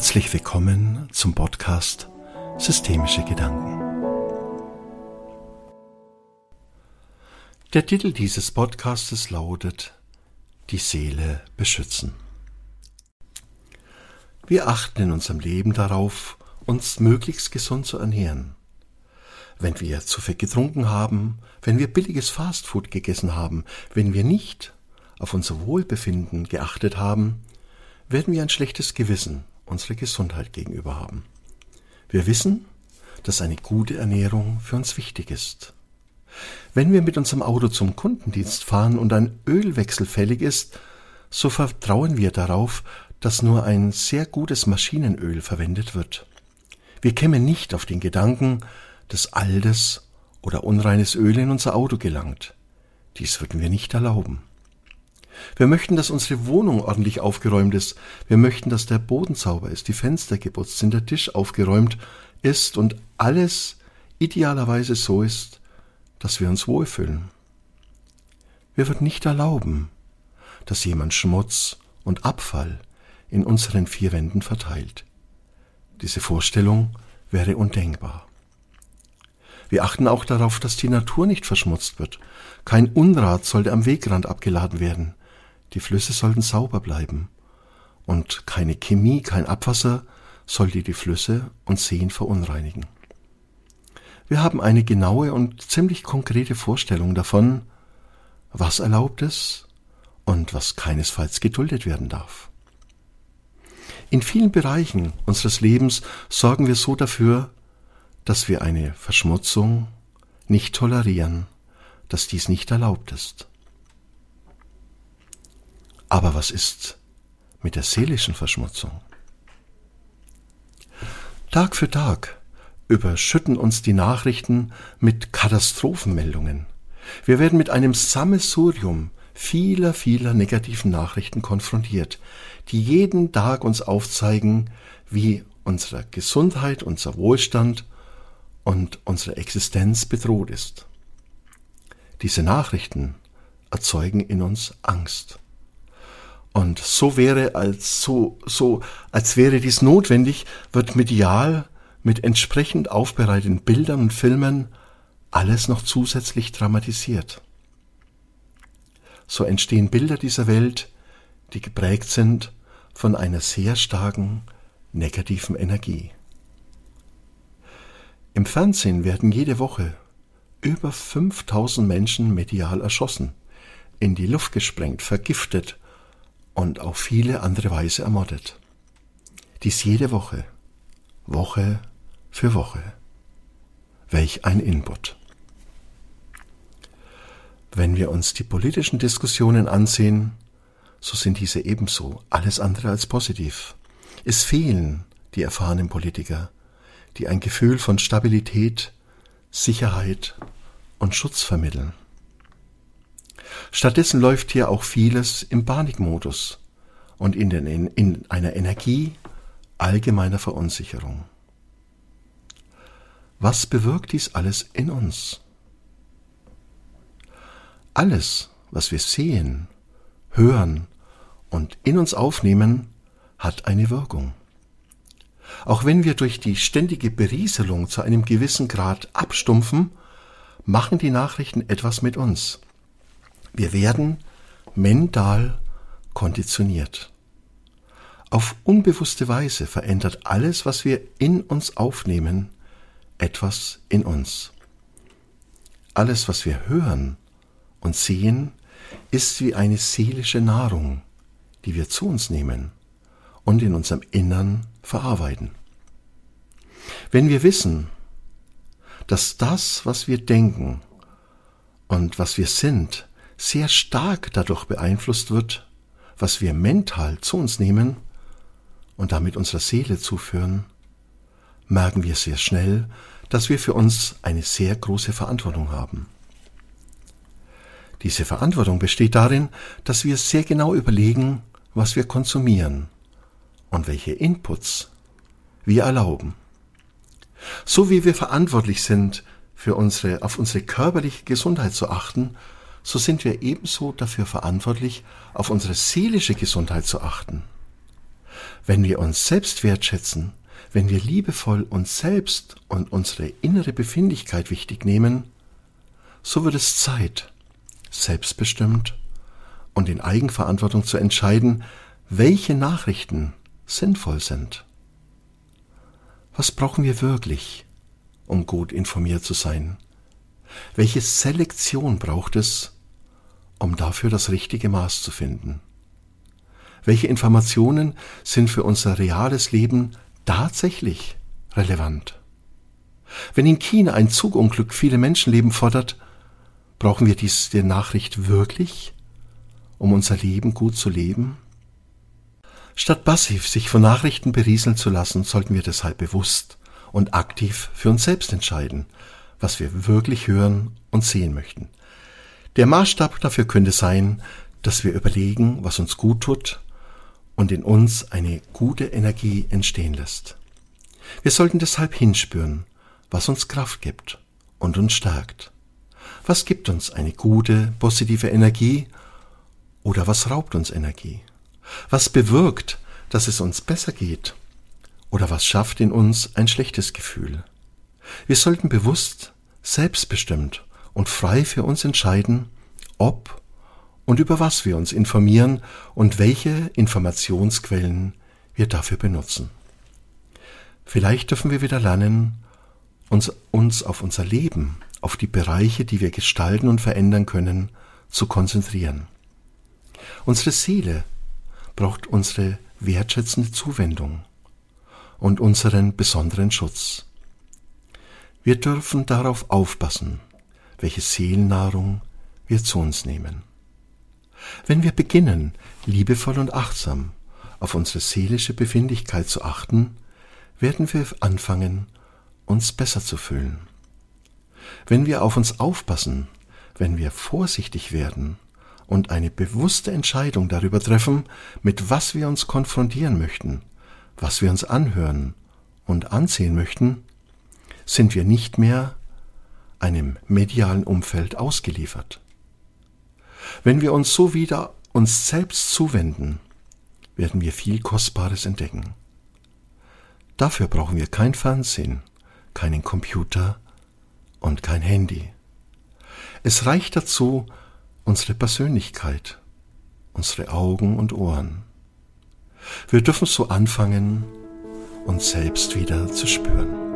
Herzlich willkommen zum Podcast Systemische Gedanken. Der Titel dieses Podcastes lautet Die Seele beschützen. Wir achten in unserem Leben darauf, uns möglichst gesund zu ernähren. Wenn wir zu viel getrunken haben, wenn wir billiges Fastfood gegessen haben, wenn wir nicht auf unser Wohlbefinden geachtet haben, werden wir ein schlechtes Gewissen unserer Gesundheit gegenüber haben. Wir wissen, dass eine gute Ernährung für uns wichtig ist. Wenn wir mit unserem Auto zum Kundendienst fahren und ein Ölwechsel fällig ist, so vertrauen wir darauf, dass nur ein sehr gutes Maschinenöl verwendet wird. Wir kämen nicht auf den Gedanken, dass altes oder unreines Öl in unser Auto gelangt. Dies würden wir nicht erlauben. Wir möchten, dass unsere Wohnung ordentlich aufgeräumt ist. Wir möchten, dass der Boden sauber ist, die Fenster geputzt sind, der Tisch aufgeräumt ist und alles idealerweise so ist, dass wir uns wohlfühlen. Wir würden nicht erlauben, dass jemand Schmutz und Abfall in unseren vier Wänden verteilt. Diese Vorstellung wäre undenkbar. Wir achten auch darauf, dass die Natur nicht verschmutzt wird. Kein Unrat sollte am Wegrand abgeladen werden. Die Flüsse sollten sauber bleiben. Und keine Chemie, kein Abwasser sollte die Flüsse und Seen verunreinigen. Wir haben eine genaue und ziemlich konkrete Vorstellung davon, was erlaubt ist und was keinesfalls geduldet werden darf. In vielen Bereichen unseres Lebens sorgen wir so dafür, dass wir eine Verschmutzung nicht tolerieren, dass dies nicht erlaubt ist. Aber was ist mit der seelischen Verschmutzung? Tag für Tag überschütten uns die Nachrichten mit Katastrophenmeldungen. Wir werden mit einem Sammelsurium vieler, vieler negativen Nachrichten konfrontiert, die jeden Tag uns aufzeigen, wie unsere Gesundheit, unser Wohlstand und unsere Existenz bedroht ist. Diese Nachrichten erzeugen in uns Angst. Und so wäre als so, so, als wäre dies notwendig, wird medial mit entsprechend aufbereiteten Bildern und Filmen alles noch zusätzlich dramatisiert. So entstehen Bilder dieser Welt, die geprägt sind von einer sehr starken negativen Energie. Im Fernsehen werden jede Woche über 5000 Menschen medial erschossen, in die Luft gesprengt, vergiftet und auf viele andere Weise ermordet. Dies jede Woche, Woche für Woche. Welch ein Input. Wenn wir uns die politischen Diskussionen ansehen, so sind diese ebenso alles andere als positiv. Es fehlen die erfahrenen Politiker, die ein Gefühl von Stabilität, Sicherheit und Schutz vermitteln. Stattdessen läuft hier auch vieles im Panikmodus und in, den, in, in einer Energie allgemeiner Verunsicherung. Was bewirkt dies alles in uns? Alles, was wir sehen, hören und in uns aufnehmen, hat eine Wirkung. Auch wenn wir durch die ständige Berieselung zu einem gewissen Grad abstumpfen, machen die Nachrichten etwas mit uns. Wir werden mental konditioniert. Auf unbewusste Weise verändert alles, was wir in uns aufnehmen, etwas in uns. Alles, was wir hören und sehen, ist wie eine seelische Nahrung, die wir zu uns nehmen und in unserem Innern verarbeiten. Wenn wir wissen, dass das, was wir denken und was wir sind, sehr stark dadurch beeinflusst wird, was wir mental zu uns nehmen und damit unserer Seele zuführen, merken wir sehr schnell, dass wir für uns eine sehr große Verantwortung haben. Diese Verantwortung besteht darin, dass wir sehr genau überlegen, was wir konsumieren und welche Inputs wir erlauben. So wie wir verantwortlich sind, für unsere, auf unsere körperliche Gesundheit zu achten, so sind wir ebenso dafür verantwortlich, auf unsere seelische Gesundheit zu achten. Wenn wir uns selbst wertschätzen, wenn wir liebevoll uns selbst und unsere innere Befindlichkeit wichtig nehmen, so wird es Zeit, selbstbestimmt und in Eigenverantwortung zu entscheiden, welche Nachrichten sinnvoll sind. Was brauchen wir wirklich, um gut informiert zu sein? Welche Selektion braucht es, um dafür das richtige Maß zu finden? Welche Informationen sind für unser reales Leben tatsächlich relevant? Wenn in China ein Zugunglück viele Menschenleben fordert, brauchen wir diese Nachricht wirklich, um unser Leben gut zu leben? Statt passiv sich von Nachrichten berieseln zu lassen, sollten wir deshalb bewusst und aktiv für uns selbst entscheiden, was wir wirklich hören und sehen möchten. Der Maßstab dafür könnte sein, dass wir überlegen, was uns gut tut und in uns eine gute Energie entstehen lässt. Wir sollten deshalb hinspüren, was uns Kraft gibt und uns stärkt. Was gibt uns eine gute, positive Energie oder was raubt uns Energie? Was bewirkt, dass es uns besser geht? Oder was schafft in uns ein schlechtes Gefühl? Wir sollten bewusst, selbstbestimmt und frei für uns entscheiden, ob und über was wir uns informieren und welche Informationsquellen wir dafür benutzen. Vielleicht dürfen wir wieder lernen, uns, uns auf unser Leben, auf die Bereiche, die wir gestalten und verändern können, zu konzentrieren. Unsere Seele braucht unsere wertschätzende Zuwendung und unseren besonderen Schutz. Wir dürfen darauf aufpassen, welche Seelennahrung wir zu uns nehmen. Wenn wir beginnen, liebevoll und achtsam auf unsere seelische Befindlichkeit zu achten, werden wir anfangen, uns besser zu fühlen. Wenn wir auf uns aufpassen, wenn wir vorsichtig werden und eine bewusste Entscheidung darüber treffen, mit was wir uns konfrontieren möchten, was wir uns anhören und ansehen möchten, sind wir nicht mehr einem medialen Umfeld ausgeliefert. Wenn wir uns so wieder uns selbst zuwenden, werden wir viel Kostbares entdecken. Dafür brauchen wir kein Fernsehen, keinen Computer und kein Handy. Es reicht dazu, unsere Persönlichkeit, unsere Augen und Ohren. Wir dürfen so anfangen, uns selbst wieder zu spüren.